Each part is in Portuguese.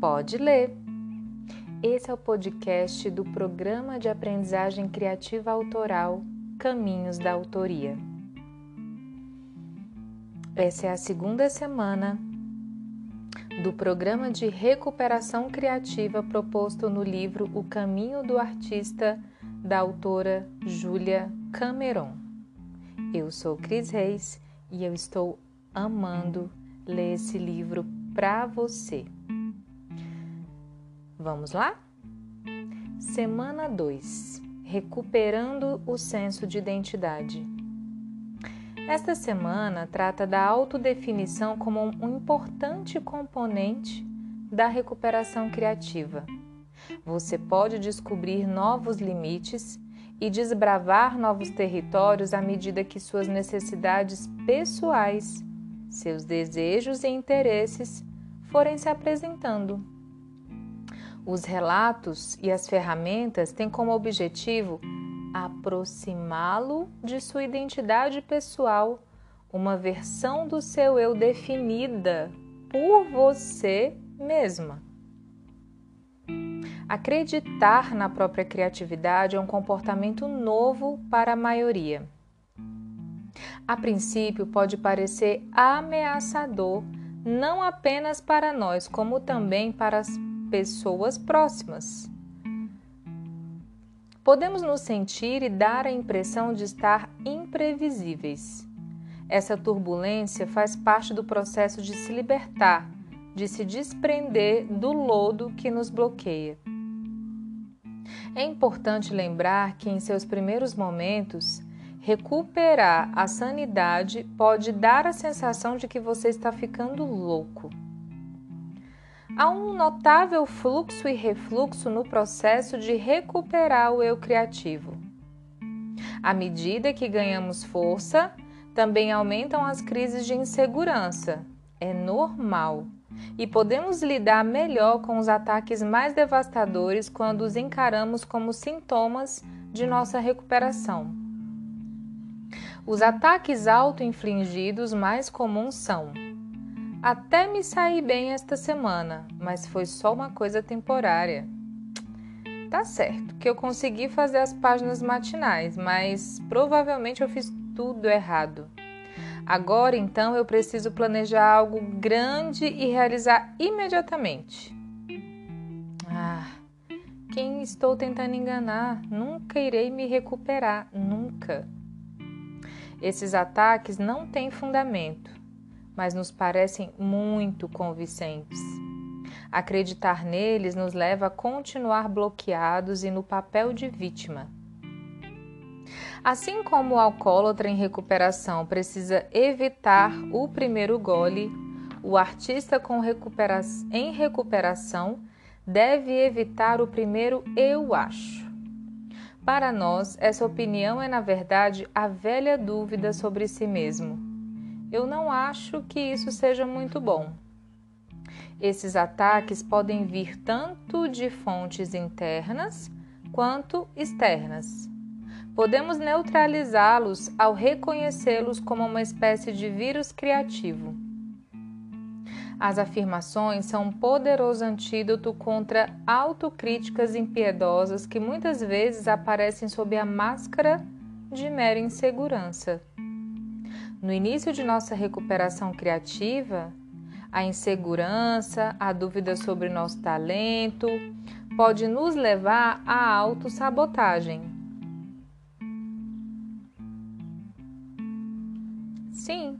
Pode ler. Esse é o podcast do Programa de Aprendizagem Criativa Autoral Caminhos da Autoria. Essa é a segunda semana do programa de recuperação criativa proposto no livro O Caminho do Artista, da autora Júlia Cameron. Eu sou Cris Reis e eu estou amando ler esse livro para você. Vamos lá? Semana 2 Recuperando o senso de identidade. Esta semana trata da autodefinição como um importante componente da recuperação criativa. Você pode descobrir novos limites e desbravar novos territórios à medida que suas necessidades pessoais, seus desejos e interesses forem se apresentando. Os relatos e as ferramentas têm como objetivo aproximá-lo de sua identidade pessoal, uma versão do seu eu definida por você mesma. Acreditar na própria criatividade é um comportamento novo para a maioria. A princípio, pode parecer ameaçador, não apenas para nós, como também para as pessoas próximas. Podemos nos sentir e dar a impressão de estar imprevisíveis. Essa turbulência faz parte do processo de se libertar, de se desprender do lodo que nos bloqueia. É importante lembrar que em seus primeiros momentos, recuperar a sanidade pode dar a sensação de que você está ficando louco. Há um notável fluxo e refluxo no processo de recuperar o eu criativo. À medida que ganhamos força, também aumentam as crises de insegurança. É normal. E podemos lidar melhor com os ataques mais devastadores quando os encaramos como sintomas de nossa recuperação. Os ataques auto-infligidos mais comuns são até me saí bem esta semana, mas foi só uma coisa temporária. Tá certo que eu consegui fazer as páginas matinais, mas provavelmente eu fiz tudo errado. Agora então eu preciso planejar algo grande e realizar imediatamente. Ah, quem estou tentando enganar? Nunca irei me recuperar, nunca. Esses ataques não têm fundamento mas nos parecem muito convincentes. Acreditar neles nos leva a continuar bloqueados e no papel de vítima. Assim como o alcoólatra em recuperação precisa evitar o primeiro gole, o artista recupera em recuperação deve evitar o primeiro eu acho. Para nós, essa opinião é, na verdade, a velha dúvida sobre si mesmo eu não acho que isso seja muito bom. Esses ataques podem vir tanto de fontes internas quanto externas. Podemos neutralizá-los ao reconhecê-los como uma espécie de vírus criativo. As afirmações são um poderoso antídoto contra autocríticas impiedosas que muitas vezes aparecem sob a máscara de mera insegurança. No início de nossa recuperação criativa, a insegurança, a dúvida sobre nosso talento pode nos levar à autossabotagem. Sim.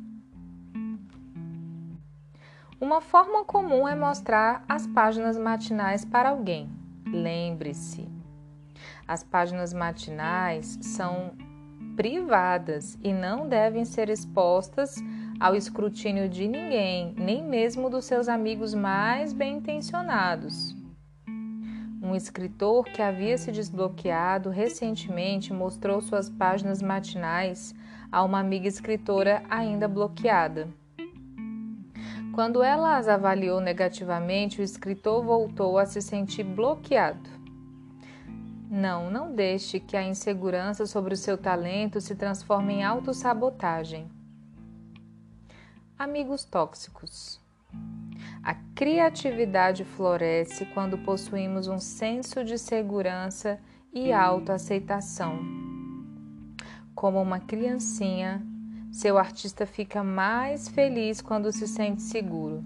Uma forma comum é mostrar as páginas matinais para alguém. Lembre-se, as páginas matinais são privadas e não devem ser expostas ao escrutínio de ninguém, nem mesmo dos seus amigos mais bem intencionados. Um escritor que havia se desbloqueado recentemente mostrou suas páginas matinais a uma amiga escritora ainda bloqueada. Quando ela as avaliou negativamente, o escritor voltou a se sentir bloqueado. Não, não deixe que a insegurança sobre o seu talento se transforme em autossabotagem. Amigos tóxicos. A criatividade floresce quando possuímos um senso de segurança e autoaceitação. Como uma criancinha, seu artista fica mais feliz quando se sente seguro.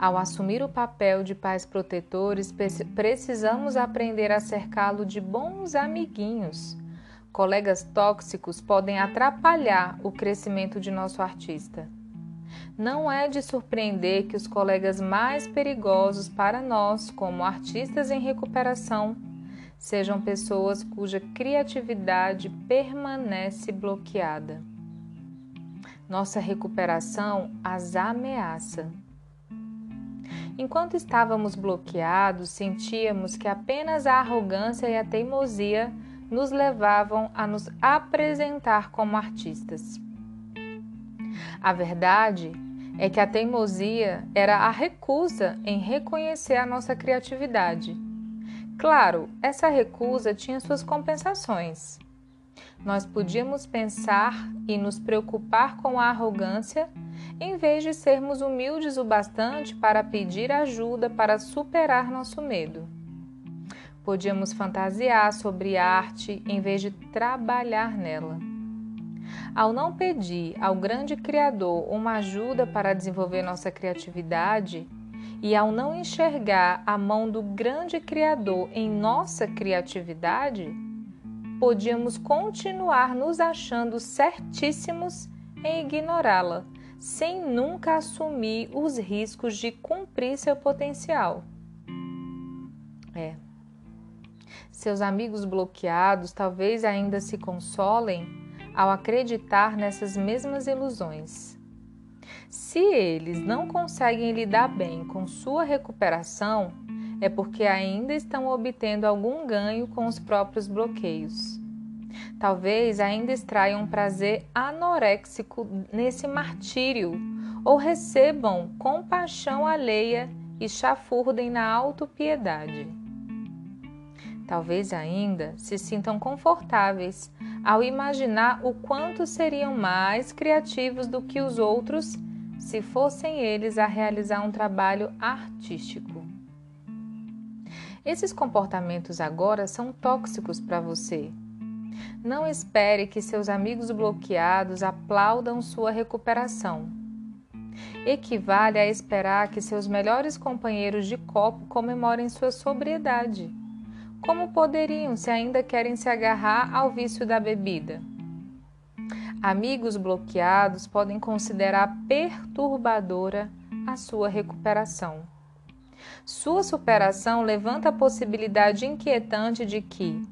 Ao assumir o papel de pais protetores, precisamos aprender a cercá-lo de bons amiguinhos. Colegas tóxicos podem atrapalhar o crescimento de nosso artista. Não é de surpreender que os colegas mais perigosos para nós, como artistas em recuperação, sejam pessoas cuja criatividade permanece bloqueada. Nossa recuperação as ameaça. Enquanto estávamos bloqueados, sentíamos que apenas a arrogância e a teimosia nos levavam a nos apresentar como artistas. A verdade é que a teimosia era a recusa em reconhecer a nossa criatividade. Claro, essa recusa tinha suas compensações. Nós podíamos pensar e nos preocupar com a arrogância em vez de sermos humildes o bastante para pedir ajuda para superar nosso medo. Podíamos fantasiar sobre arte em vez de trabalhar nela. Ao não pedir ao grande Criador uma ajuda para desenvolver nossa criatividade, e ao não enxergar a mão do grande Criador em nossa criatividade, podíamos continuar nos achando certíssimos em ignorá-la sem nunca assumir os riscos de cumprir seu potencial. É. Seus amigos bloqueados talvez ainda se consolem ao acreditar nessas mesmas ilusões. Se eles não conseguem lidar bem com sua recuperação, é porque ainda estão obtendo algum ganho com os próprios bloqueios. Talvez ainda extraiam um prazer anoréxico nesse martírio ou recebam compaixão alheia e chafurdem na autopiedade. Talvez ainda se sintam confortáveis ao imaginar o quanto seriam mais criativos do que os outros se fossem eles a realizar um trabalho artístico. Esses comportamentos agora são tóxicos para você não espere que seus amigos bloqueados aplaudam sua recuperação. Equivale a esperar que seus melhores companheiros de copo comemorem sua sobriedade. Como poderiam se ainda querem se agarrar ao vício da bebida? Amigos bloqueados podem considerar perturbadora a sua recuperação. Sua superação levanta a possibilidade inquietante de que,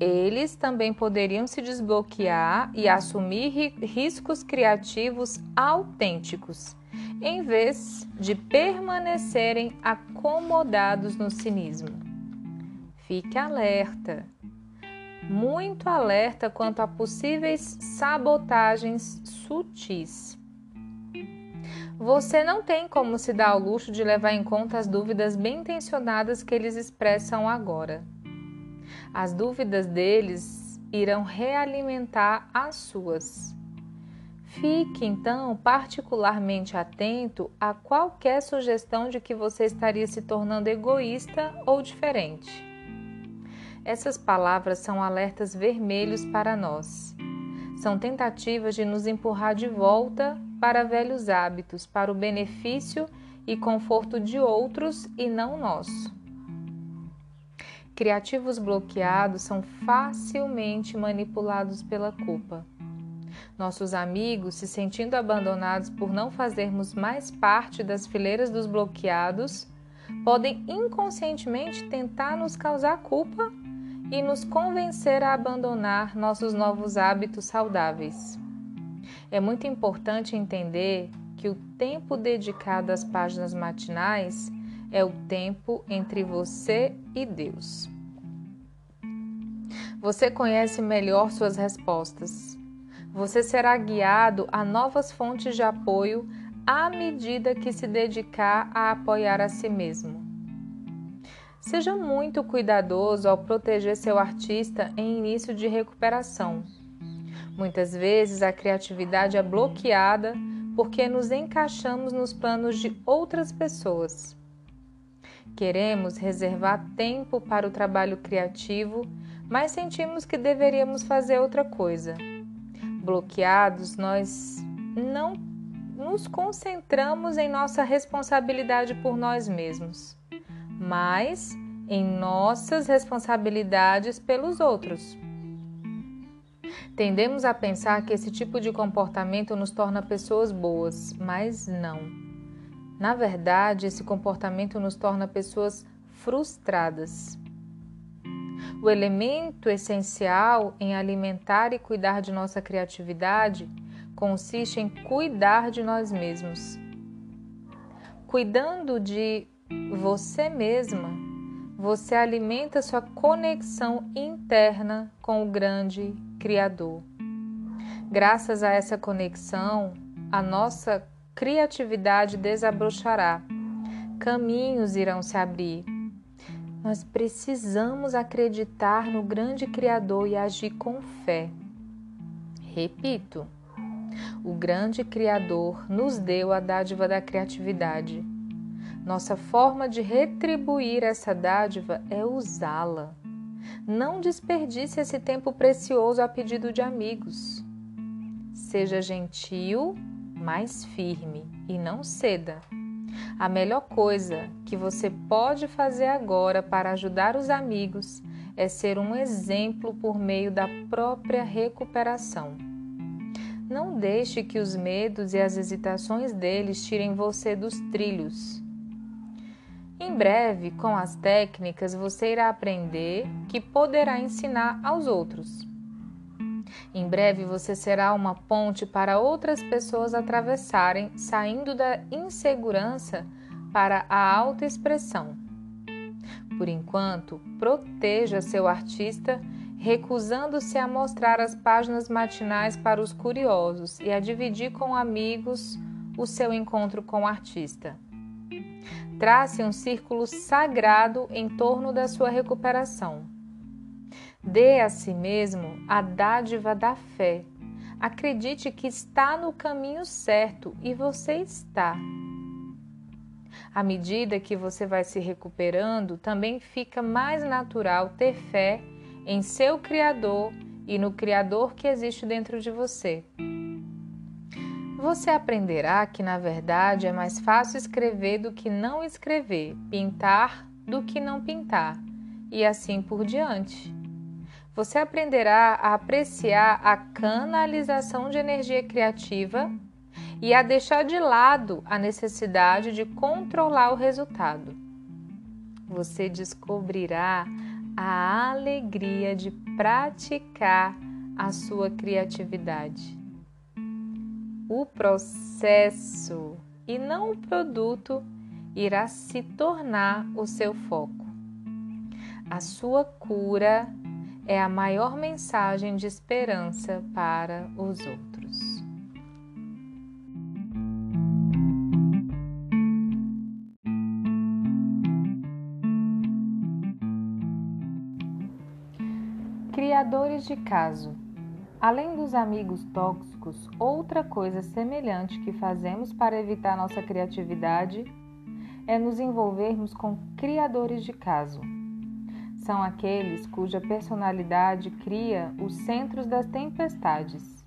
eles também poderiam se desbloquear e assumir riscos criativos autênticos, em vez de permanecerem acomodados no cinismo. Fique alerta, muito alerta quanto a possíveis sabotagens sutis. Você não tem como se dar ao luxo de levar em conta as dúvidas bem intencionadas que eles expressam agora. As dúvidas deles irão realimentar as suas. Fique então particularmente atento a qualquer sugestão de que você estaria se tornando egoísta ou diferente. Essas palavras são alertas vermelhos para nós. São tentativas de nos empurrar de volta para velhos hábitos, para o benefício e conforto de outros e não nosso. Criativos bloqueados são facilmente manipulados pela culpa. Nossos amigos, se sentindo abandonados por não fazermos mais parte das fileiras dos bloqueados, podem inconscientemente tentar nos causar culpa e nos convencer a abandonar nossos novos hábitos saudáveis. É muito importante entender que o tempo dedicado às páginas matinais é o tempo entre você e Deus. Você conhece melhor suas respostas. Você será guiado a novas fontes de apoio à medida que se dedicar a apoiar a si mesmo. Seja muito cuidadoso ao proteger seu artista em início de recuperação. Muitas vezes a criatividade é bloqueada porque nos encaixamos nos planos de outras pessoas. Queremos reservar tempo para o trabalho criativo, mas sentimos que deveríamos fazer outra coisa. Bloqueados, nós não nos concentramos em nossa responsabilidade por nós mesmos, mas em nossas responsabilidades pelos outros. Tendemos a pensar que esse tipo de comportamento nos torna pessoas boas, mas não. Na verdade, esse comportamento nos torna pessoas frustradas. O elemento essencial em alimentar e cuidar de nossa criatividade consiste em cuidar de nós mesmos. Cuidando de você mesma, você alimenta sua conexão interna com o grande Criador. Graças a essa conexão, a nossa criatividade desabrochará, caminhos irão se abrir. Nós precisamos acreditar no grande Criador e agir com fé. Repito, o grande Criador nos deu a dádiva da criatividade. Nossa forma de retribuir essa dádiva é usá-la. Não desperdice esse tempo precioso a pedido de amigos. Seja gentil, mas firme e não ceda. A melhor coisa que você pode fazer agora para ajudar os amigos é ser um exemplo por meio da própria recuperação. Não deixe que os medos e as hesitações deles tirem você dos trilhos. Em breve, com as técnicas, você irá aprender que poderá ensinar aos outros. Em breve, você será uma ponte para outras pessoas atravessarem, saindo da insegurança para a autoexpressão. Por enquanto, proteja seu artista recusando-se a mostrar as páginas matinais para os curiosos e a dividir com amigos o seu encontro com o artista. Trace um círculo sagrado em torno da sua recuperação. Dê a si mesmo a dádiva da fé. Acredite que está no caminho certo e você está. À medida que você vai se recuperando, também fica mais natural ter fé em seu Criador e no Criador que existe dentro de você. Você aprenderá que, na verdade, é mais fácil escrever do que não escrever, pintar do que não pintar, e assim por diante. Você aprenderá a apreciar a canalização de energia criativa e a deixar de lado a necessidade de controlar o resultado. Você descobrirá a alegria de praticar a sua criatividade. O processo e não o produto irá se tornar o seu foco. A sua cura é a maior mensagem de esperança para os outros. Criadores de caso. Além dos amigos tóxicos, outra coisa semelhante que fazemos para evitar nossa criatividade é nos envolvermos com criadores de caso. São aqueles cuja personalidade cria os centros das tempestades.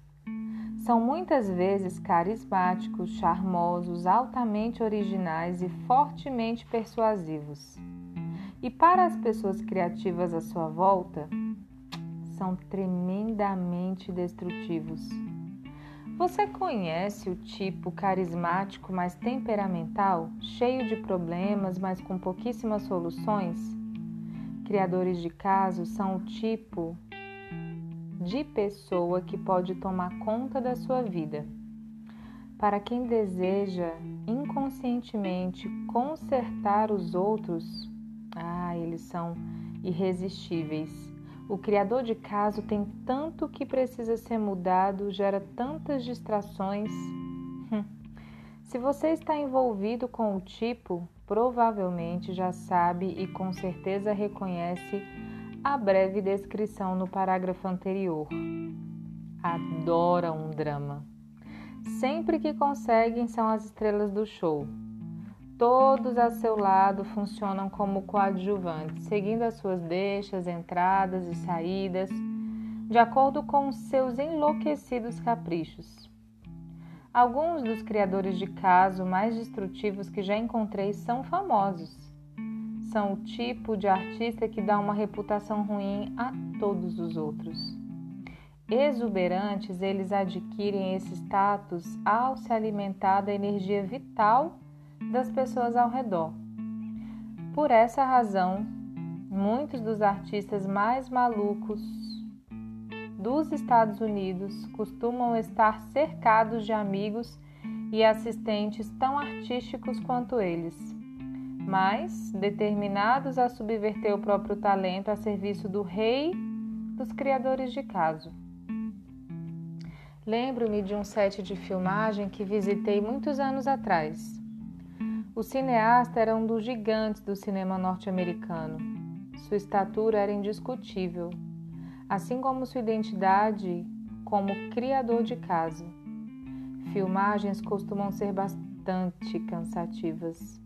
São muitas vezes carismáticos, charmosos, altamente originais e fortemente persuasivos. E para as pessoas criativas à sua volta, são tremendamente destrutivos. Você conhece o tipo carismático, mas temperamental, cheio de problemas, mas com pouquíssimas soluções? Criadores de casos são o tipo de pessoa que pode tomar conta da sua vida. Para quem deseja inconscientemente consertar os outros, ah, eles são irresistíveis. O criador de caso tem tanto que precisa ser mudado, gera tantas distrações. Se você está envolvido com o tipo, provavelmente já sabe e com certeza reconhece a breve descrição no parágrafo anterior. Adora um drama. Sempre que conseguem, são as estrelas do show. Todos a seu lado funcionam como coadjuvantes, seguindo as suas deixas, entradas e saídas, de acordo com seus enlouquecidos caprichos. Alguns dos criadores de caso mais destrutivos que já encontrei são famosos. São o tipo de artista que dá uma reputação ruim a todos os outros. Exuberantes, eles adquirem esse status ao se alimentar da energia vital das pessoas ao redor. Por essa razão, muitos dos artistas mais malucos dos Estados Unidos costumam estar cercados de amigos e assistentes tão artísticos quanto eles, mas determinados a subverter o próprio talento a serviço do rei dos criadores de caso. Lembro-me de um set de filmagem que visitei muitos anos atrás. O cineasta era um dos gigantes do cinema norte-americano. Sua estatura era indiscutível, assim como sua identidade como criador de caso. Filmagens costumam ser bastante cansativas.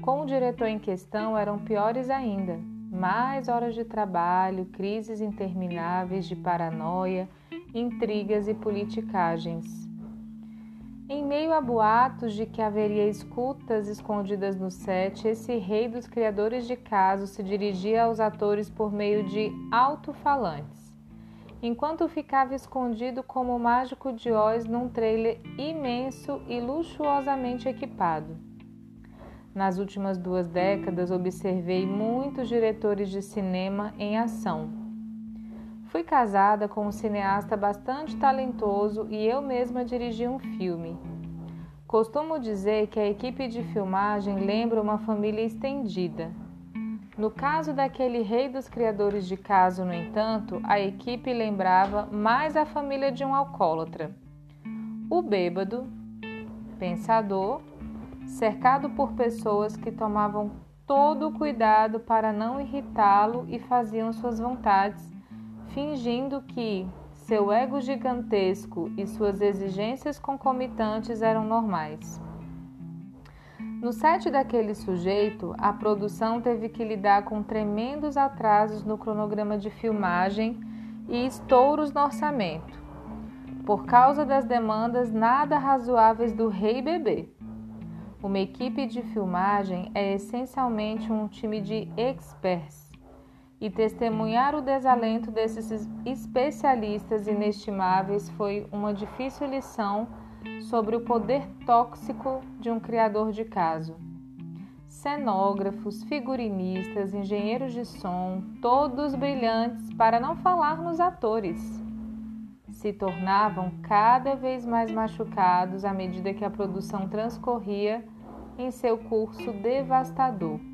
Com o diretor em questão eram piores ainda. Mais horas de trabalho, crises intermináveis de paranoia, intrigas e politicagens. Em meio a boatos de que haveria escutas escondidas no set, esse rei dos criadores de casos se dirigia aos atores por meio de alto-falantes, enquanto ficava escondido como o mágico de Oz num trailer imenso e luxuosamente equipado. Nas últimas duas décadas, observei muitos diretores de cinema em ação Fui casada com um cineasta bastante talentoso e eu mesma dirigi um filme. Costumo dizer que a equipe de filmagem lembra uma família estendida. No caso daquele rei dos criadores de caso, no entanto, a equipe lembrava mais a família de um alcoólatra. O bêbado, pensador, cercado por pessoas que tomavam todo o cuidado para não irritá-lo e faziam suas vontades fingindo que seu ego gigantesco e suas exigências concomitantes eram normais. No set daquele sujeito, a produção teve que lidar com tremendos atrasos no cronograma de filmagem e estouros no orçamento, por causa das demandas nada razoáveis do rei bebê. Uma equipe de filmagem é essencialmente um time de experts e testemunhar o desalento desses especialistas inestimáveis foi uma difícil lição sobre o poder tóxico de um criador de caso. Cenógrafos, figurinistas, engenheiros de som, todos brilhantes, para não falar nos atores, se tornavam cada vez mais machucados à medida que a produção transcorria em seu curso devastador.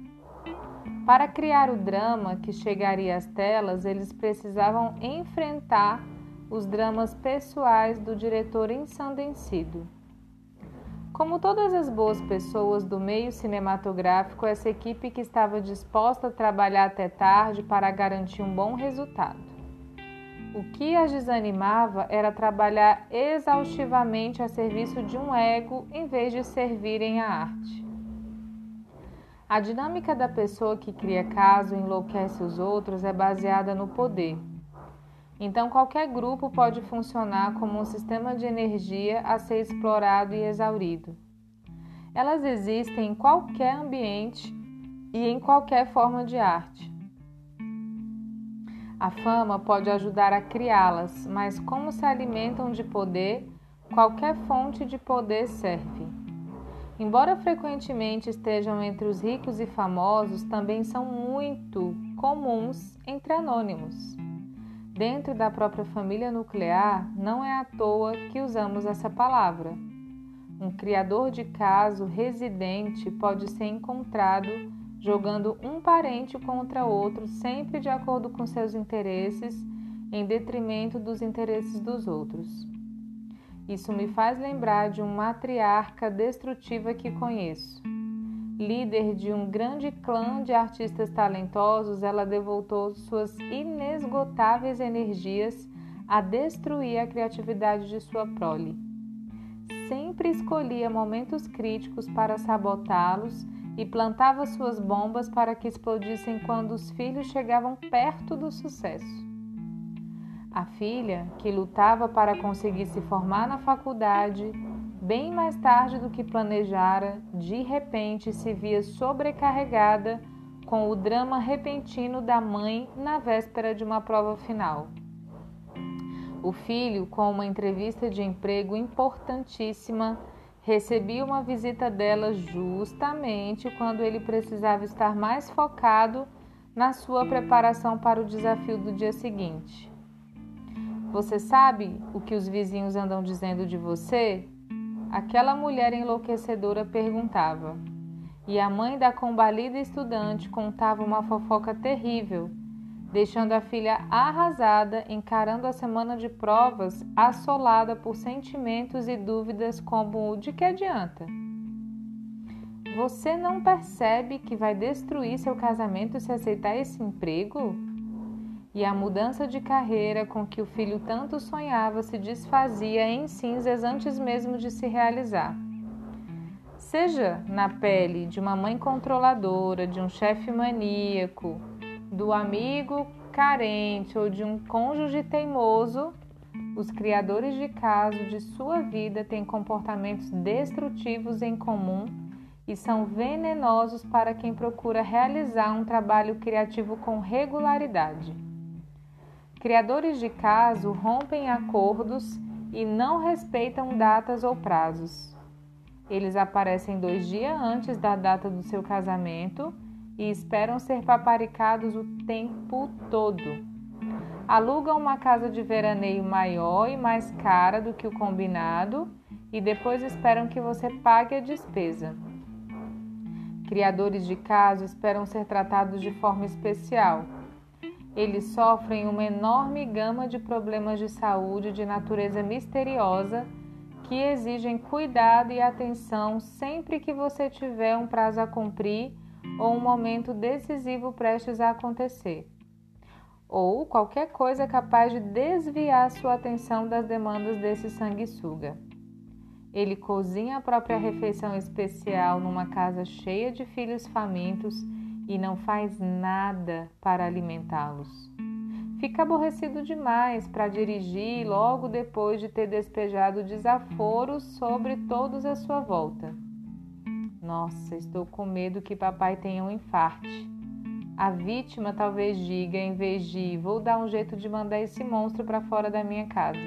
Para criar o drama que chegaria às telas, eles precisavam enfrentar os dramas pessoais do diretor ensandecido. Como todas as boas pessoas do meio cinematográfico, essa equipe que estava disposta a trabalhar até tarde para garantir um bom resultado. O que as desanimava era trabalhar exaustivamente a serviço de um ego em vez de servirem à arte. A dinâmica da pessoa que cria caso e enlouquece os outros é baseada no poder. Então, qualquer grupo pode funcionar como um sistema de energia a ser explorado e exaurido. Elas existem em qualquer ambiente e em qualquer forma de arte. A fama pode ajudar a criá-las, mas como se alimentam de poder, qualquer fonte de poder serve. Embora frequentemente estejam entre os ricos e famosos, também são muito comuns entre anônimos. Dentro da própria família nuclear, não é à toa que usamos essa palavra. Um criador de caso residente pode ser encontrado jogando um parente contra outro, sempre de acordo com seus interesses, em detrimento dos interesses dos outros. Isso me faz lembrar de uma matriarca destrutiva que conheço. Líder de um grande clã de artistas talentosos, ela devotou suas inesgotáveis energias a destruir a criatividade de sua prole. sempre escolhia momentos críticos para sabotá-los e plantava suas bombas para que explodissem quando os filhos chegavam perto do sucesso. A filha, que lutava para conseguir se formar na faculdade, bem mais tarde do que planejara, de repente se via sobrecarregada com o drama repentino da mãe na véspera de uma prova final. O filho, com uma entrevista de emprego importantíssima, recebia uma visita dela justamente quando ele precisava estar mais focado na sua preparação para o desafio do dia seguinte. Você sabe o que os vizinhos andam dizendo de você? Aquela mulher enlouquecedora perguntava. E a mãe da combalida estudante contava uma fofoca terrível, deixando a filha arrasada, encarando a semana de provas assolada por sentimentos e dúvidas como de que adianta? Você não percebe que vai destruir seu casamento se aceitar esse emprego? E a mudança de carreira com que o filho tanto sonhava se desfazia em cinzas antes mesmo de se realizar. Seja na pele de uma mãe controladora, de um chefe maníaco, do amigo carente ou de um cônjuge teimoso, os criadores de caso de sua vida têm comportamentos destrutivos em comum e são venenosos para quem procura realizar um trabalho criativo com regularidade. Criadores de caso rompem acordos e não respeitam datas ou prazos. Eles aparecem dois dias antes da data do seu casamento e esperam ser paparicados o tempo todo. Alugam uma casa de veraneio maior e mais cara do que o combinado e depois esperam que você pague a despesa. Criadores de caso esperam ser tratados de forma especial eles sofrem uma enorme gama de problemas de saúde de natureza misteriosa que exigem cuidado e atenção sempre que você tiver um prazo a cumprir ou um momento decisivo prestes a acontecer, ou qualquer coisa capaz de desviar sua atenção das demandas desse sanguessuga. Ele cozinha a própria refeição especial numa casa cheia de filhos famintos e não faz nada para alimentá-los. Fica aborrecido demais para dirigir logo depois de ter despejado desaforos sobre todos à sua volta. Nossa, estou com medo que papai tenha um infarte. A vítima talvez diga, em vez de vou dar um jeito de mandar esse monstro para fora da minha casa.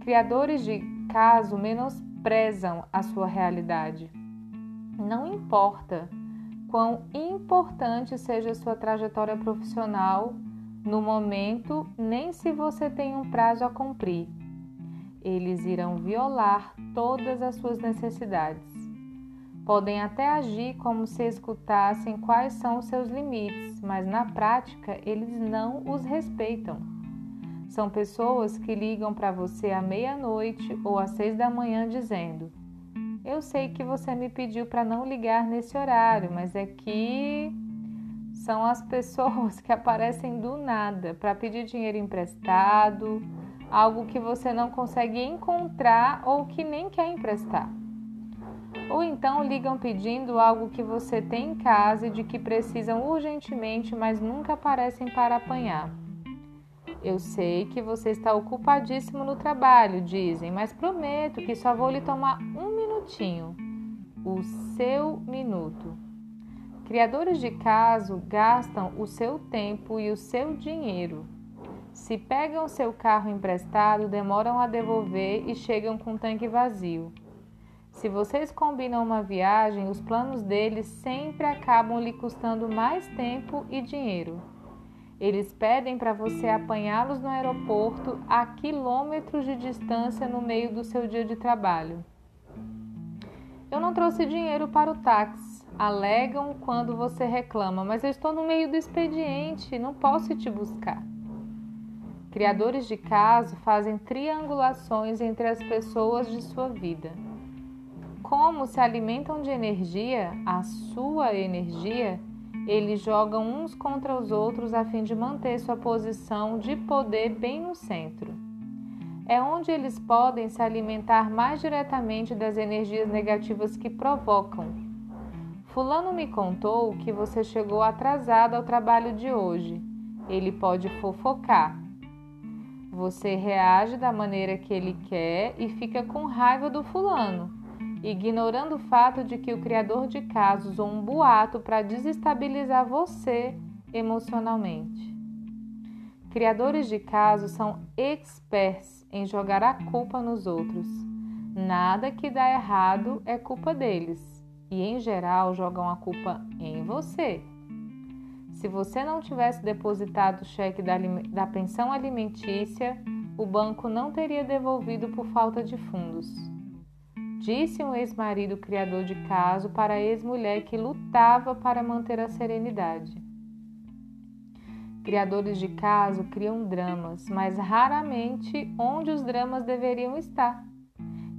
Criadores de caso menosprezam a sua realidade. Não importa quão importante seja a sua trajetória profissional no momento, nem se você tem um prazo a cumprir. Eles irão violar todas as suas necessidades. Podem até agir como se escutassem quais são os seus limites, mas na prática eles não os respeitam. São pessoas que ligam para você à meia-noite ou às seis da manhã dizendo: eu sei que você me pediu para não ligar nesse horário, mas é que são as pessoas que aparecem do nada para pedir dinheiro emprestado, algo que você não consegue encontrar ou que nem quer emprestar. Ou então ligam pedindo algo que você tem em casa e de que precisam urgentemente, mas nunca aparecem para apanhar. Eu sei que você está ocupadíssimo no trabalho, dizem, mas prometo que só vou lhe tomar um minutinho. O seu minuto. Criadores de caso gastam o seu tempo e o seu dinheiro. Se pegam seu carro emprestado, demoram a devolver e chegam com o tanque vazio. Se vocês combinam uma viagem, os planos deles sempre acabam lhe custando mais tempo e dinheiro. Eles pedem para você apanhá-los no aeroporto a quilômetros de distância no meio do seu dia de trabalho. Eu não trouxe dinheiro para o táxi, alegam quando você reclama, mas eu estou no meio do expediente, não posso te buscar. Criadores de caso fazem triangulações entre as pessoas de sua vida. Como se alimentam de energia, a sua energia, eles jogam uns contra os outros a fim de manter sua posição de poder bem no centro. é onde eles podem se alimentar mais diretamente das energias negativas que provocam. Fulano me contou que você chegou atrasado ao trabalho de hoje. Ele pode fofocar. Você reage da maneira que ele quer e fica com raiva do fulano, ignorando o fato de que o criador de casos usou um boato para desestabilizar você emocionalmente. Criadores de casos são experts em jogar a culpa nos outros. Nada que dá errado é culpa deles e, em geral, jogam a culpa em você. Se você não tivesse depositado o cheque da, da pensão alimentícia, o banco não teria devolvido por falta de fundos. Disse um ex-marido criador de caso para a ex-mulher que lutava para manter a serenidade. Criadores de caso criam dramas, mas raramente onde os dramas deveriam estar.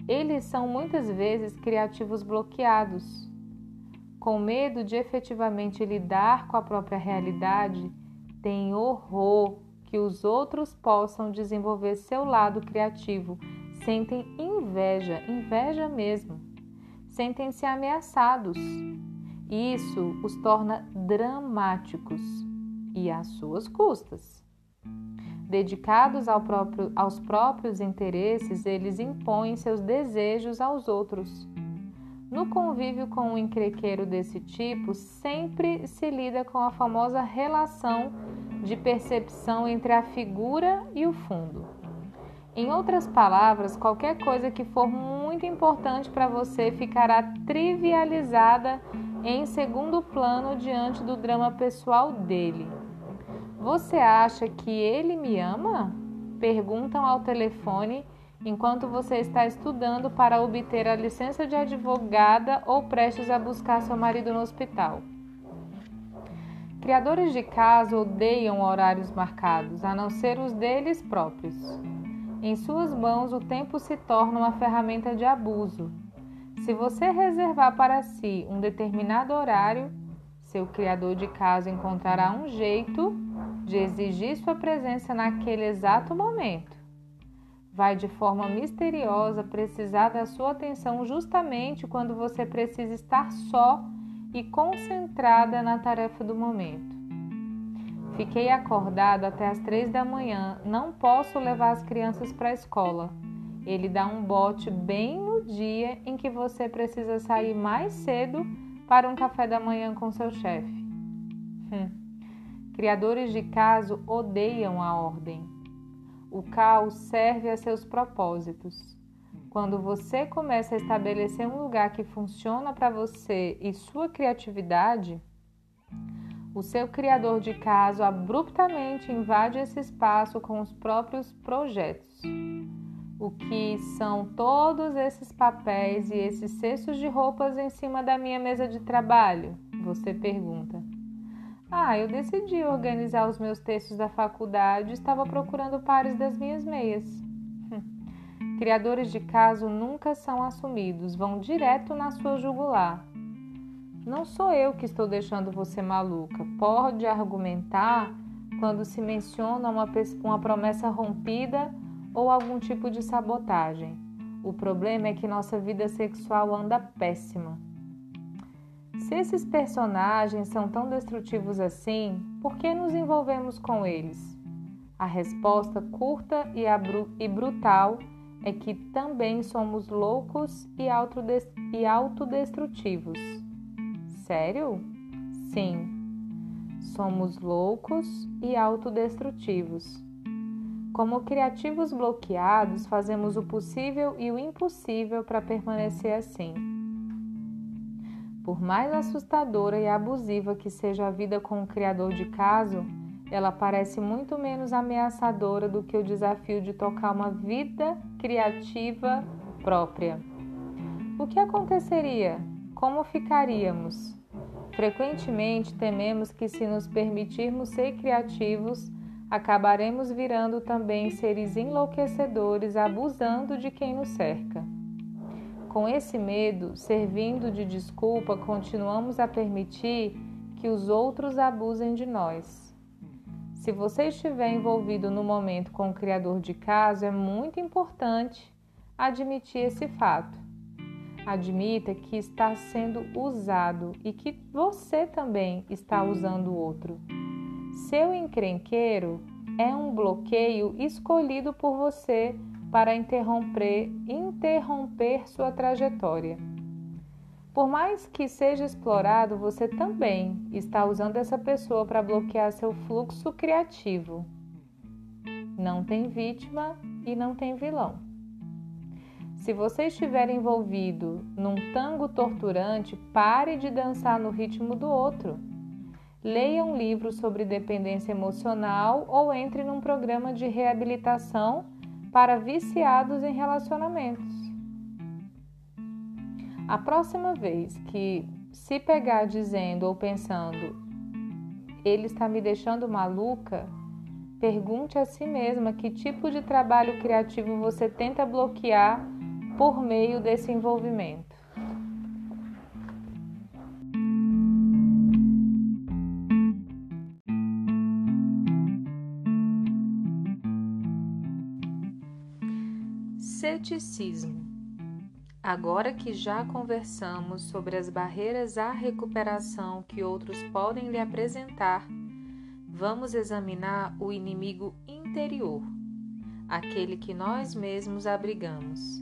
Eles são muitas vezes criativos bloqueados. Com medo de efetivamente lidar com a própria realidade, têm horror que os outros possam desenvolver seu lado criativo. Sentem inveja, inveja mesmo. Sentem-se ameaçados. Isso os torna dramáticos e às suas custas. Dedicados ao próprio, aos próprios interesses, eles impõem seus desejos aos outros. No convívio com um encrequeiro desse tipo, sempre se lida com a famosa relação de percepção entre a figura e o fundo. Em outras palavras, qualquer coisa que for muito importante para você ficará trivializada em segundo plano diante do drama pessoal dele. Você acha que ele me ama? Perguntam ao telefone enquanto você está estudando para obter a licença de advogada ou prestes a buscar seu marido no hospital. Criadores de casa odeiam horários marcados, a não ser os deles próprios. Em suas mãos, o tempo se torna uma ferramenta de abuso. Se você reservar para si um determinado horário, seu criador de casa encontrará um jeito de exigir sua presença naquele exato momento. Vai de forma misteriosa precisar da sua atenção justamente quando você precisa estar só e concentrada na tarefa do momento. Fiquei acordada até as três da manhã, não posso levar as crianças para a escola. Ele dá um bote bem no dia em que você precisa sair mais cedo para um café da manhã com seu chefe. Hum. Criadores de caso odeiam a ordem. O caos serve a seus propósitos. Quando você começa a estabelecer um lugar que funciona para você e sua criatividade, o seu criador de caso abruptamente invade esse espaço com os próprios projetos. O que são todos esses papéis e esses cestos de roupas em cima da minha mesa de trabalho? Você pergunta. Ah, eu decidi organizar os meus textos da faculdade e estava procurando pares das minhas meias. Criadores de caso nunca são assumidos, vão direto na sua jugular. Não sou eu que estou deixando você maluca. Pode argumentar quando se menciona uma, uma promessa rompida ou algum tipo de sabotagem. O problema é que nossa vida sexual anda péssima. Se esses personagens são tão destrutivos assim, por que nos envolvemos com eles? A resposta curta e, e brutal é que também somos loucos e, e autodestrutivos. Sério? Sim. Somos loucos e autodestrutivos. Como criativos bloqueados, fazemos o possível e o impossível para permanecer assim. Por mais assustadora e abusiva que seja a vida com o criador de caso, ela parece muito menos ameaçadora do que o desafio de tocar uma vida criativa própria. O que aconteceria? Como ficaríamos? Frequentemente tememos que, se nos permitirmos ser criativos, acabaremos virando também seres enlouquecedores, abusando de quem nos cerca. Com esse medo, servindo de desculpa, continuamos a permitir que os outros abusem de nós. Se você estiver envolvido no momento com o criador de caso, é muito importante admitir esse fato. Admita que está sendo usado e que você também está usando o outro. Seu encrenqueiro é um bloqueio escolhido por você para interromper, interromper sua trajetória. Por mais que seja explorado, você também está usando essa pessoa para bloquear seu fluxo criativo. Não tem vítima e não tem vilão. Se você estiver envolvido num tango torturante, pare de dançar no ritmo do outro. Leia um livro sobre dependência emocional ou entre num programa de reabilitação para viciados em relacionamentos. A próxima vez que se pegar dizendo ou pensando, ele está me deixando maluca, pergunte a si mesma que tipo de trabalho criativo você tenta bloquear por meio desse envolvimento. Ceticismo Agora que já conversamos sobre as barreiras à recuperação que outros podem lhe apresentar, vamos examinar o inimigo interior, aquele que nós mesmos abrigamos.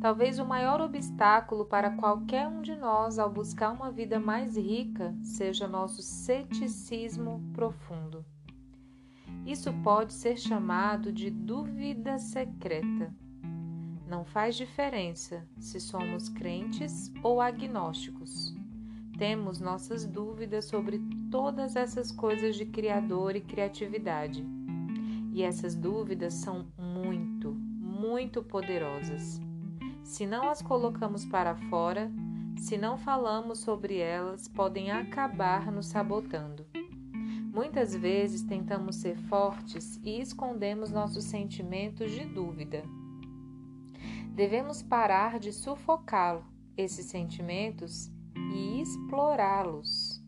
Talvez o maior obstáculo para qualquer um de nós ao buscar uma vida mais rica seja nosso ceticismo profundo. Isso pode ser chamado de dúvida secreta não faz diferença se somos crentes ou agnósticos. Temos nossas dúvidas sobre todas essas coisas de Criador e criatividade. E essas dúvidas são muito, muito poderosas. Se não as colocamos para fora, se não falamos sobre elas, podem acabar nos sabotando. Muitas vezes tentamos ser fortes e escondemos nossos sentimentos de dúvida Devemos parar de sufocá-lo, esses sentimentos, e explorá-los.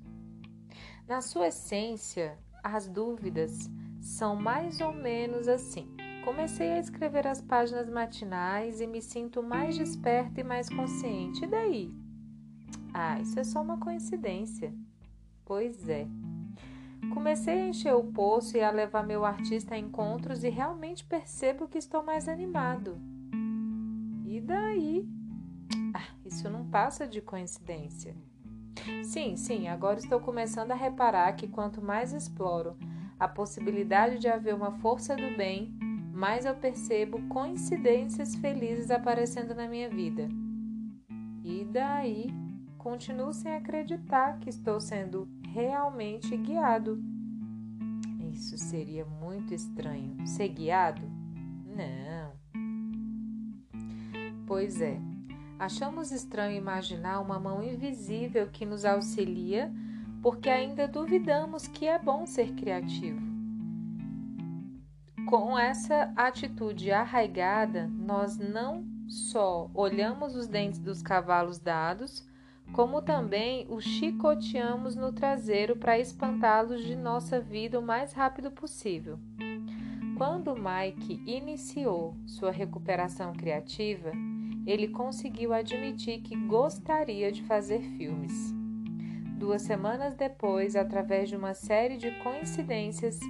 Na sua essência, as dúvidas são mais ou menos assim. Comecei a escrever as páginas matinais e me sinto mais desperta e mais consciente. E daí? Ah, isso é só uma coincidência. Pois é. Comecei a encher o poço e a levar meu artista a encontros e realmente percebo que estou mais animado. E daí? Ah, isso não passa de coincidência. Sim, sim, agora estou começando a reparar que quanto mais exploro a possibilidade de haver uma força do bem, mais eu percebo coincidências felizes aparecendo na minha vida. E daí, continuo sem acreditar que estou sendo realmente guiado. Isso seria muito estranho. Ser guiado? Não. Pois é, achamos estranho imaginar uma mão invisível que nos auxilia porque ainda duvidamos que é bom ser criativo. Com essa atitude arraigada, nós não só olhamos os dentes dos cavalos dados, como também os chicoteamos no traseiro para espantá-los de nossa vida o mais rápido possível. Quando Mike iniciou sua recuperação criativa, ele conseguiu admitir que gostaria de fazer filmes. Duas semanas depois, através de uma série de coincidências,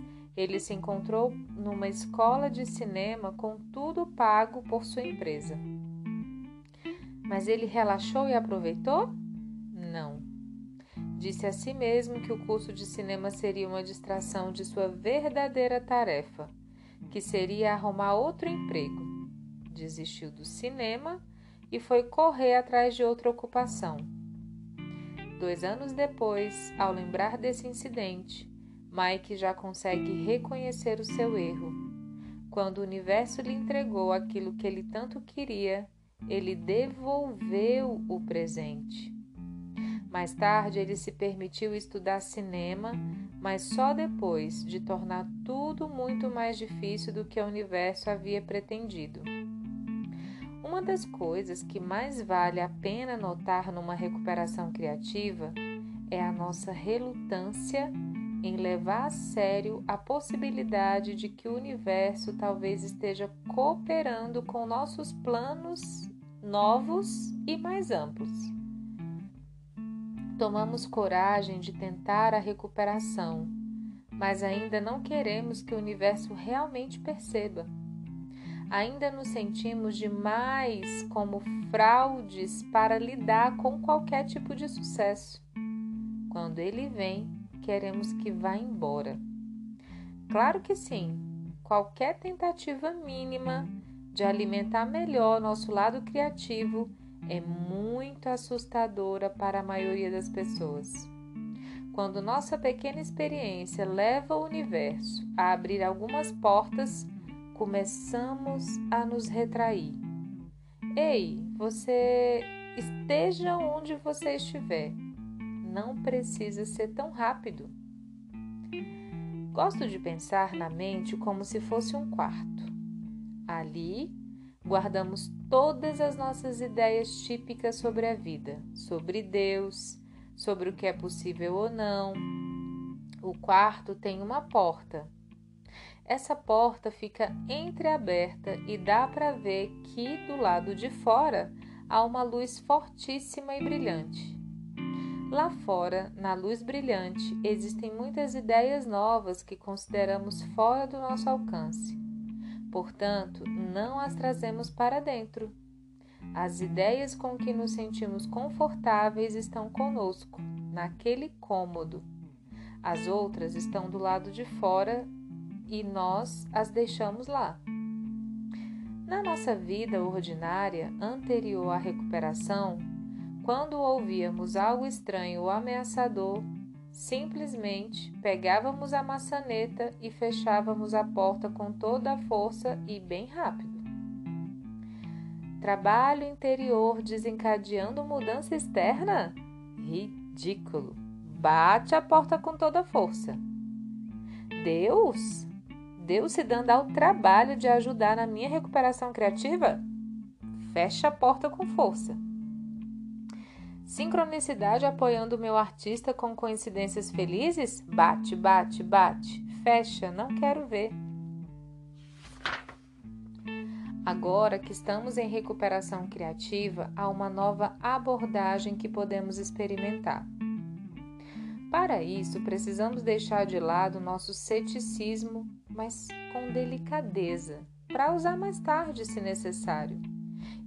ele se encontrou numa escola de cinema com tudo pago por sua empresa. Mas ele relaxou e aproveitou? Não. Disse a si mesmo que o curso de cinema seria uma distração de sua verdadeira tarefa, que seria arrumar outro emprego desistiu do cinema e foi correr atrás de outra ocupação. Dois anos depois, ao lembrar desse incidente, Mike já consegue reconhecer o seu erro. Quando o universo lhe entregou aquilo que ele tanto queria, ele devolveu o presente. Mais tarde, ele se permitiu estudar cinema, mas só depois de tornar tudo muito mais difícil do que o universo havia pretendido. Uma das coisas que mais vale a pena notar numa recuperação criativa é a nossa relutância em levar a sério a possibilidade de que o universo talvez esteja cooperando com nossos planos novos e mais amplos. Tomamos coragem de tentar a recuperação, mas ainda não queremos que o universo realmente perceba. Ainda nos sentimos demais como fraudes para lidar com qualquer tipo de sucesso. Quando ele vem, queremos que vá embora. Claro que sim, qualquer tentativa mínima de alimentar melhor nosso lado criativo é muito assustadora para a maioria das pessoas. Quando nossa pequena experiência leva o universo a abrir algumas portas, começamos a nos retrair. Ei, você esteja onde você estiver, não precisa ser tão rápido. Gosto de pensar na mente como se fosse um quarto. Ali guardamos todas as nossas ideias típicas sobre a vida, sobre Deus, sobre o que é possível ou não. O quarto tem uma porta. Essa porta fica entreaberta e dá para ver que do lado de fora há uma luz fortíssima e brilhante. Lá fora, na luz brilhante, existem muitas ideias novas que consideramos fora do nosso alcance. Portanto, não as trazemos para dentro. As ideias com que nos sentimos confortáveis estão conosco, naquele cômodo. As outras estão do lado de fora e nós as deixamos lá. Na nossa vida ordinária anterior à recuperação, quando ouvíamos algo estranho ou ameaçador, simplesmente pegávamos a maçaneta e fechávamos a porta com toda a força e bem rápido. Trabalho interior desencadeando mudança externa? Ridículo! Bate a porta com toda a força. Deus? Deus se dando ao trabalho de ajudar na minha recuperação criativa? Fecha a porta com força. Sincronicidade apoiando o meu artista com coincidências felizes? Bate, bate, bate. Fecha, não quero ver. Agora que estamos em recuperação criativa, há uma nova abordagem que podemos experimentar. Para isso, precisamos deixar de lado nosso ceticismo, mas com delicadeza, para usar mais tarde se necessário.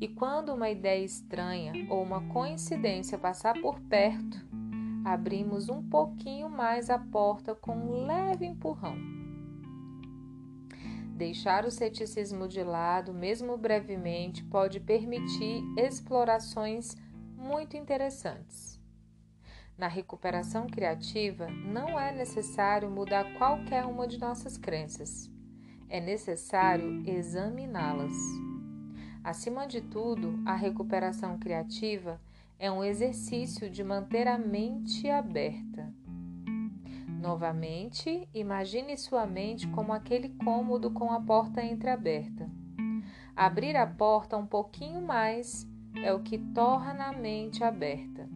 E quando uma ideia estranha ou uma coincidência passar por perto, abrimos um pouquinho mais a porta com um leve empurrão. Deixar o ceticismo de lado, mesmo brevemente, pode permitir explorações muito interessantes. Na recuperação criativa, não é necessário mudar qualquer uma de nossas crenças. É necessário examiná-las. Acima de tudo, a recuperação criativa é um exercício de manter a mente aberta. Novamente, imagine sua mente como aquele cômodo com a porta entreaberta. Abrir a porta um pouquinho mais é o que torna a mente aberta.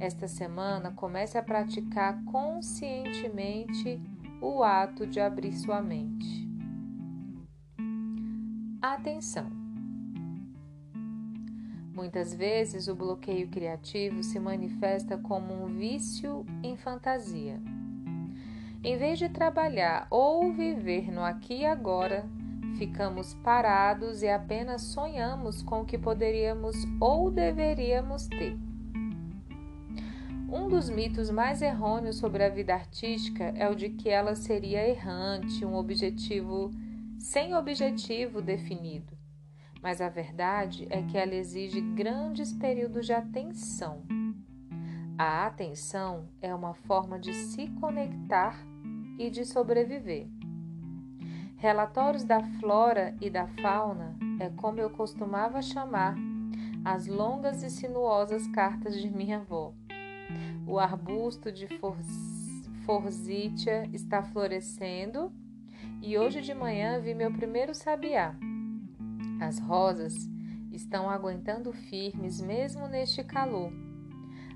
Esta semana, comece a praticar conscientemente o ato de abrir sua mente. Atenção! Muitas vezes o bloqueio criativo se manifesta como um vício em fantasia. Em vez de trabalhar ou viver no aqui e agora, ficamos parados e apenas sonhamos com o que poderíamos ou deveríamos ter. Um dos mitos mais errôneos sobre a vida artística é o de que ela seria errante, um objetivo sem objetivo definido mas a verdade é que ela exige grandes períodos de atenção. A atenção é uma forma de se conectar e de sobreviver. Relatórios da flora e da fauna é como eu costumava chamar as longas e sinuosas cartas de minha avó. O arbusto de forsythia está florescendo e hoje de manhã vi meu primeiro sabiá. As rosas estão aguentando firmes mesmo neste calor.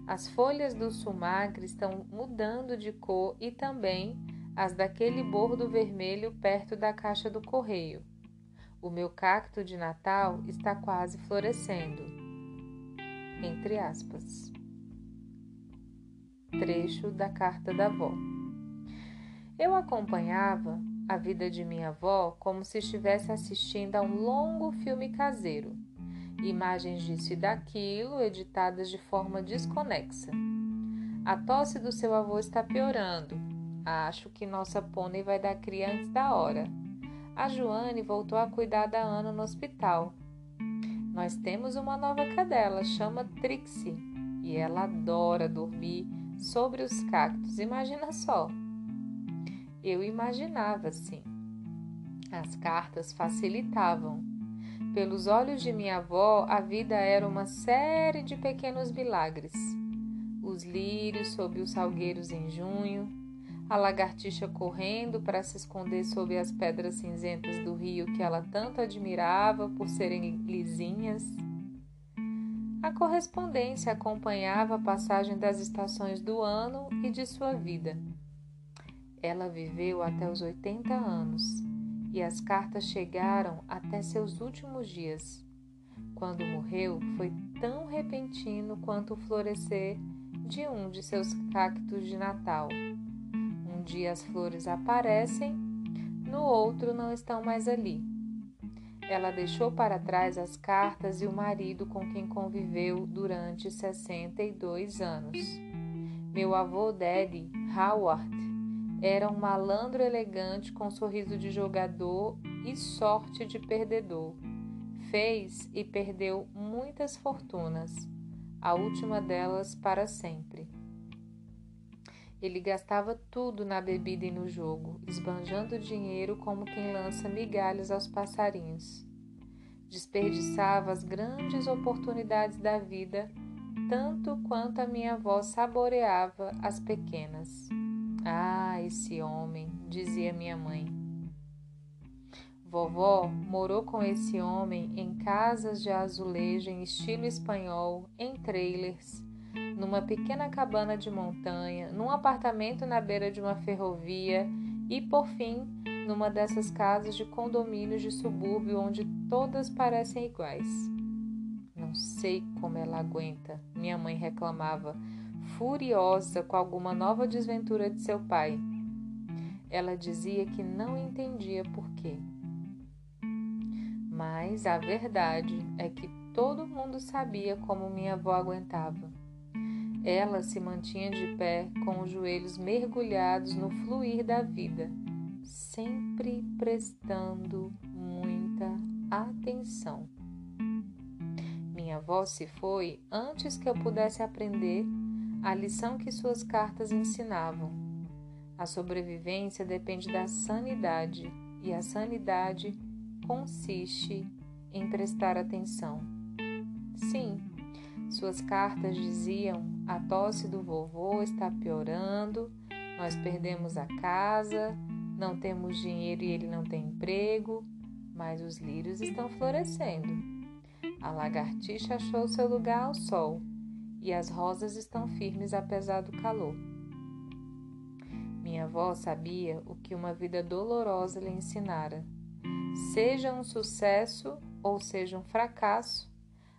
As folhas do sumagre estão mudando de cor e também as daquele bordo vermelho perto da caixa do correio. O meu cacto de Natal está quase florescendo. Entre aspas. Trecho da carta da avó. Eu acompanhava a vida de minha avó como se estivesse assistindo a um longo filme caseiro. Imagens disso e daquilo, editadas de forma desconexa. A tosse do seu avô está piorando. Acho que nossa pônei vai dar cria antes da hora. A Joane voltou a cuidar da Ana no hospital. Nós temos uma nova cadela, chama Trixie, e ela adora dormir sobre os cactos. Imagina só. Eu imaginava assim. As cartas facilitavam. Pelos olhos de minha avó, a vida era uma série de pequenos milagres. Os lírios sob os salgueiros em junho, a lagartixa correndo para se esconder sob as pedras cinzentas do rio que ela tanto admirava por serem lisinhas. A correspondência acompanhava a passagem das estações do ano e de sua vida. Ela viveu até os 80 anos e as cartas chegaram até seus últimos dias. Quando morreu, foi tão repentino quanto o florescer de um de seus cactos de Natal. Um dia as flores aparecem, no outro não estão mais ali. Ela deixou para trás as cartas e o marido com quem conviveu durante 62 anos. Meu avô Daddy, Howard, era um malandro elegante com sorriso de jogador e sorte de perdedor. Fez e perdeu muitas fortunas, a última delas para sempre. Ele gastava tudo na bebida e no jogo, esbanjando dinheiro como quem lança migalhas aos passarinhos. Desperdiçava as grandes oportunidades da vida, tanto quanto a minha avó saboreava as pequenas. Ah, esse homem, dizia minha mãe. Vovó morou com esse homem em casas de azulejo em estilo espanhol, em trailers, numa pequena cabana de montanha, num apartamento na beira de uma ferrovia e, por fim, numa dessas casas de condomínios de subúrbio onde todas parecem iguais. Não sei como ela aguenta, minha mãe reclamava furiosa com alguma nova desventura de seu pai. Ela dizia que não entendia por quê. Mas a verdade é que todo mundo sabia como minha avó aguentava. Ela se mantinha de pé com os joelhos mergulhados no fluir da vida, sempre prestando muita atenção. Minha avó se foi antes que eu pudesse aprender a lição que suas cartas ensinavam. A sobrevivência depende da sanidade e a sanidade consiste em prestar atenção. Sim, suas cartas diziam: a tosse do vovô está piorando, nós perdemos a casa, não temos dinheiro e ele não tem emprego, mas os lírios estão florescendo. A lagartixa achou seu lugar ao sol e as rosas estão firmes apesar do calor. Minha avó sabia o que uma vida dolorosa lhe ensinara. Seja um sucesso ou seja um fracasso,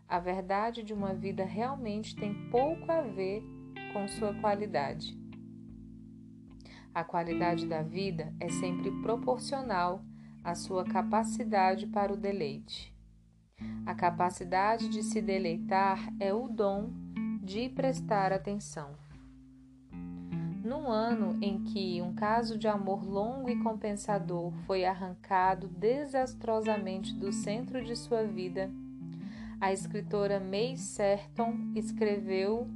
a verdade de uma vida realmente tem pouco a ver com sua qualidade. A qualidade da vida é sempre proporcional à sua capacidade para o deleite. A capacidade de se deleitar é o dom de prestar atenção. Num ano em que um caso de amor longo e compensador foi arrancado desastrosamente do centro de sua vida, a escritora May Serton escreveu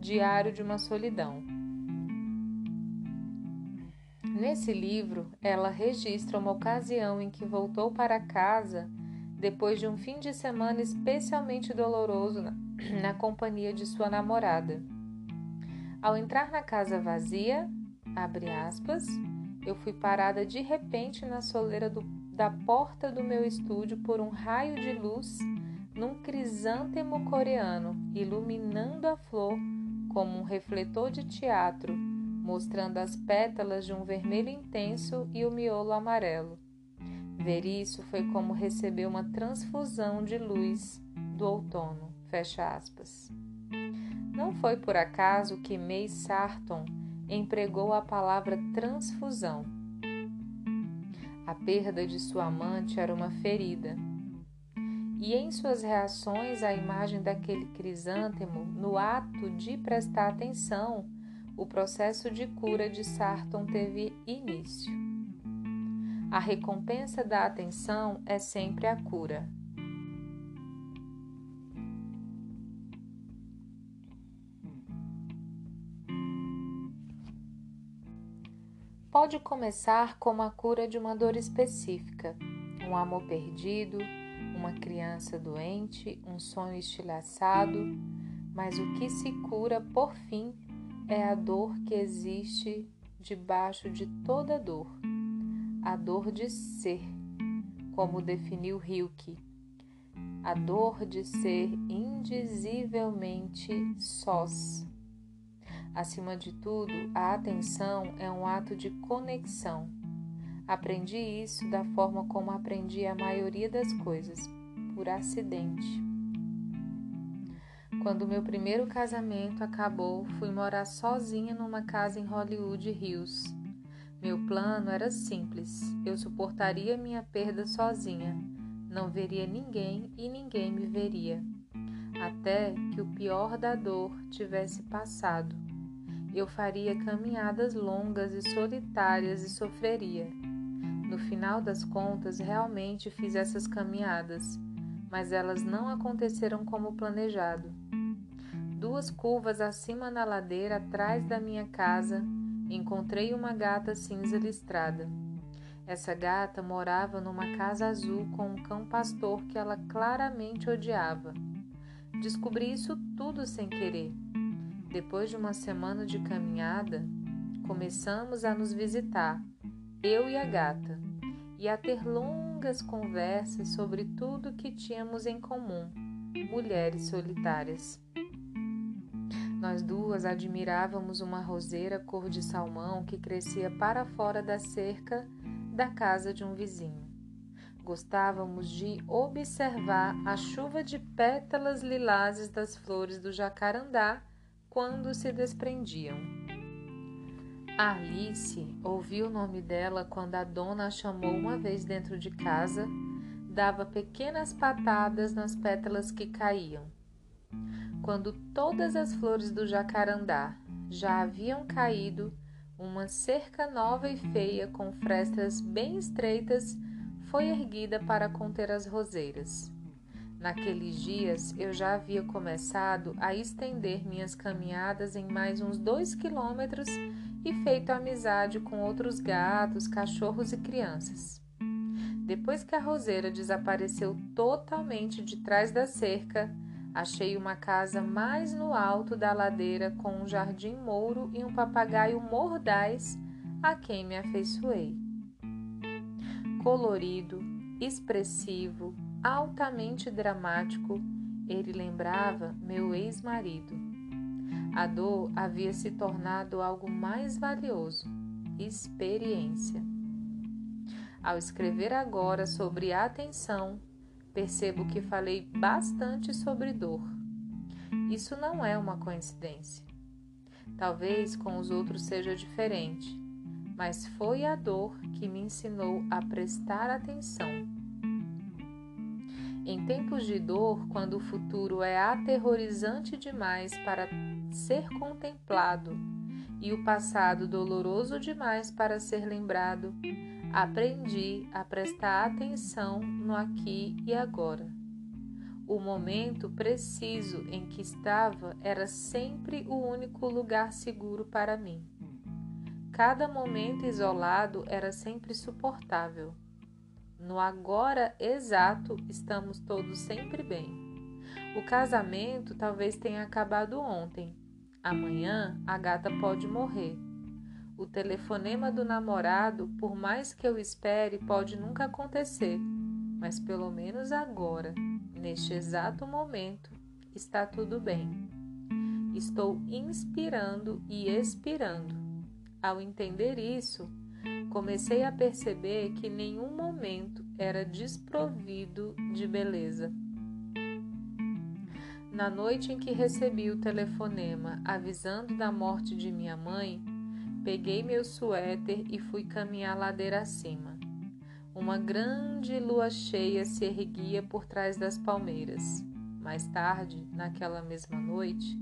Diário de uma Solidão. Nesse livro, ela registra uma ocasião em que voltou para casa depois de um fim de semana especialmente doloroso na companhia de sua namorada. Ao entrar na casa vazia, aspas, eu fui parada de repente na soleira do, da porta do meu estúdio por um raio de luz num crisântemo coreano, iluminando a flor como um refletor de teatro, mostrando as pétalas de um vermelho intenso e o miolo amarelo. Ver isso foi como receber uma transfusão de luz do outono. Fecha aspas. Não foi por acaso que May Sarton empregou a palavra transfusão. A perda de sua amante era uma ferida. E em suas reações à imagem daquele crisântemo, no ato de prestar atenção, o processo de cura de Sarton teve início. A recompensa da atenção é sempre a cura. Pode começar como a cura de uma dor específica, um amor perdido, uma criança doente, um sonho estilhaçado, mas o que se cura por fim é a dor que existe debaixo de toda dor, a dor de ser, como definiu Hilke, a dor de ser indizivelmente sós. Acima de tudo, a atenção é um ato de conexão. Aprendi isso da forma como aprendi a maioria das coisas, por acidente. Quando meu primeiro casamento acabou, fui morar sozinha numa casa em Hollywood Hills. Meu plano era simples: eu suportaria minha perda sozinha, não veria ninguém e ninguém me veria, até que o pior da dor tivesse passado eu faria caminhadas longas e solitárias e sofreria. No final das contas, realmente fiz essas caminhadas, mas elas não aconteceram como planejado. Duas curvas acima na ladeira atrás da minha casa, encontrei uma gata cinza listrada. Essa gata morava numa casa azul com um cão pastor que ela claramente odiava. Descobri isso tudo sem querer. Depois de uma semana de caminhada, começamos a nos visitar, eu e a gata, e a ter longas conversas sobre tudo que tínhamos em comum, mulheres solitárias. Nós duas admirávamos uma roseira cor de salmão que crescia para fora da cerca da casa de um vizinho. Gostávamos de observar a chuva de pétalas lilazes das flores do jacarandá quando se desprendiam. Alice ouviu o nome dela quando a dona a chamou uma vez dentro de casa, dava pequenas patadas nas pétalas que caíam. Quando todas as flores do jacarandá já haviam caído, uma cerca nova e feia com frestas bem estreitas foi erguida para conter as roseiras. Naqueles dias eu já havia começado a estender minhas caminhadas em mais uns dois quilômetros e feito amizade com outros gatos, cachorros e crianças. Depois que a roseira desapareceu totalmente de trás da cerca, achei uma casa mais no alto da ladeira com um jardim mouro e um papagaio mordaz a quem me afeiçoei. Colorido, expressivo, altamente dramático, ele lembrava meu ex-marido. A dor havia se tornado algo mais valioso experiência. Ao escrever agora sobre atenção, percebo que falei bastante sobre dor. Isso não é uma coincidência. Talvez com os outros seja diferente, mas foi a dor que me ensinou a prestar atenção em tempos de dor, quando o futuro é aterrorizante demais para ser contemplado e o passado doloroso demais para ser lembrado, aprendi a prestar atenção no aqui e agora. O momento preciso em que estava era sempre o único lugar seguro para mim. Cada momento isolado era sempre suportável. No agora exato, estamos todos sempre bem. O casamento talvez tenha acabado ontem. Amanhã a gata pode morrer. O telefonema do namorado, por mais que eu espere, pode nunca acontecer, mas pelo menos agora, neste exato momento, está tudo bem. estou inspirando e expirando. Ao entender isso, comecei a perceber que nenhum momento era desprovido de beleza. Na noite em que recebi o telefonema avisando da morte de minha mãe, peguei meu suéter e fui caminhar ladeira acima. Uma grande lua cheia se erguia por trás das palmeiras. Mais tarde, naquela mesma noite,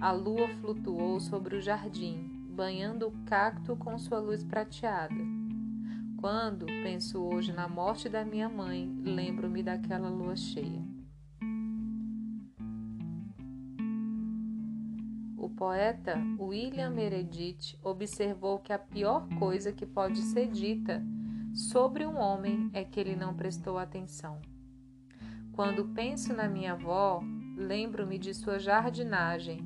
a lua flutuou sobre o jardim, banhando o cacto com sua luz prateada. Quando penso hoje na morte da minha mãe, lembro-me daquela lua cheia. Poeta William Meredith observou que a pior coisa que pode ser dita sobre um homem é que ele não prestou atenção. Quando penso na minha avó, lembro-me de sua jardinagem,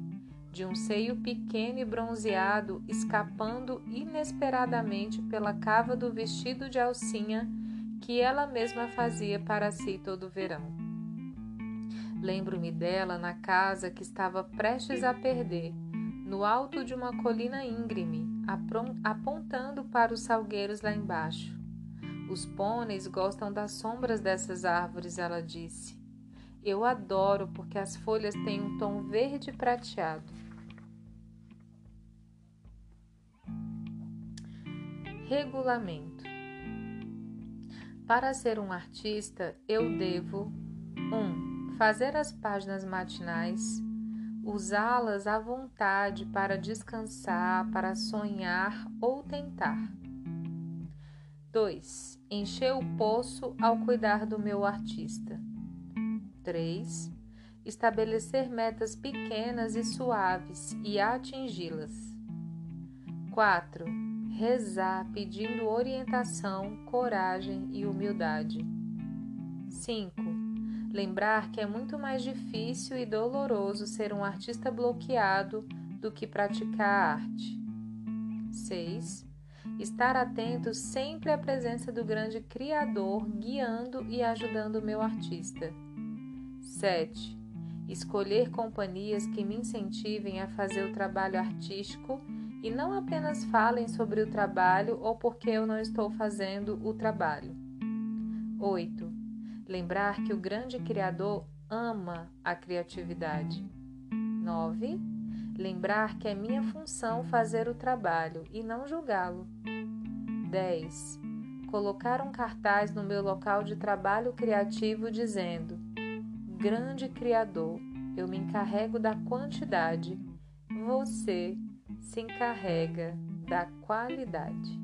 de um seio pequeno e bronzeado escapando inesperadamente pela cava do vestido de alcinha que ela mesma fazia para si todo o verão. Lembro-me dela na casa que estava prestes a perder, no alto de uma colina íngreme, apontando para os salgueiros lá embaixo. Os pôneis gostam das sombras dessas árvores, ela disse. Eu adoro porque as folhas têm um tom verde prateado. Regulamento. Para ser um artista, eu devo 1. Um, fazer as páginas matinais, usá-las à vontade para descansar, para sonhar ou tentar. 2. Encher o poço ao cuidar do meu artista. 3. Estabelecer metas pequenas e suaves e atingi-las. 4. Rezar pedindo orientação, coragem e humildade. 5. Lembrar que é muito mais difícil e doloroso ser um artista bloqueado do que praticar a arte. 6 Estar atento sempre à presença do grande Criador guiando e ajudando o meu artista. 7. Escolher companhias que me incentivem a fazer o trabalho artístico e não apenas falem sobre o trabalho ou porque eu não estou fazendo o trabalho. 8. Lembrar que o grande Criador ama a criatividade. 9 Lembrar que é minha função fazer o trabalho e não julgá-lo. 10. Colocar um cartaz no meu local de trabalho criativo dizendo: Grande Criador, eu me encarrego da quantidade, você se encarrega da qualidade.